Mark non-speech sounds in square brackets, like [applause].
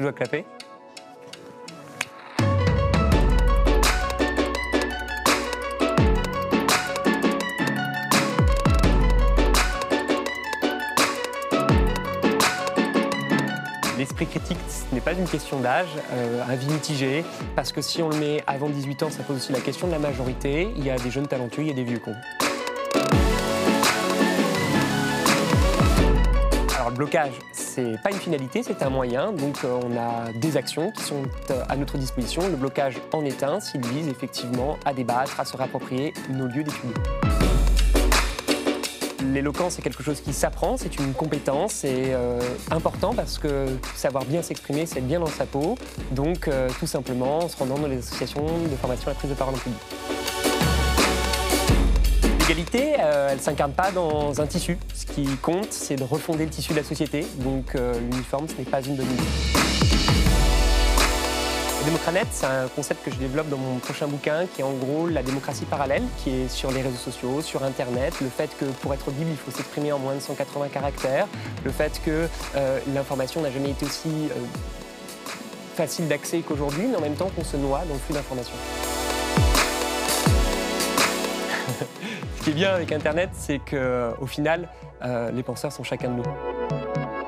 Je dois clapper. L'esprit critique, ce n'est pas une question d'âge, euh, avis mitigé, parce que si on le met avant 18 ans, ça pose aussi la question de la majorité. Il y a des jeunes talentueux, il y a des vieux cons. Blocage, c'est pas une finalité, c'est un moyen. Donc euh, on a des actions qui sont euh, à notre disposition. Le blocage en est un, s'il vise effectivement à débattre, à se réapproprier nos lieux d'études. L'éloquence est quelque chose qui s'apprend, c'est une compétence, c'est euh, important parce que savoir bien s'exprimer, c'est être bien dans sa peau. Donc tout simplement en se rendant dans les associations de formation à la prise de parole en public. L'égalité, euh, elle ne s'incarne pas dans un tissu. Ce qui compte, c'est de refonder le tissu de la société. Donc euh, l'uniforme, ce n'est pas une bonne idée. Démocranet, c'est un concept que je développe dans mon prochain bouquin qui est en gros la démocratie parallèle, qui est sur les réseaux sociaux, sur Internet, le fait que pour être audible, il faut s'exprimer en moins de 180 caractères, le fait que euh, l'information n'a jamais été aussi facile d'accès qu'aujourd'hui, mais en même temps qu'on se noie dans le flux d'informations. [laughs] Ce qui est bien avec Internet, c'est qu'au final, euh, les penseurs sont chacun de nous.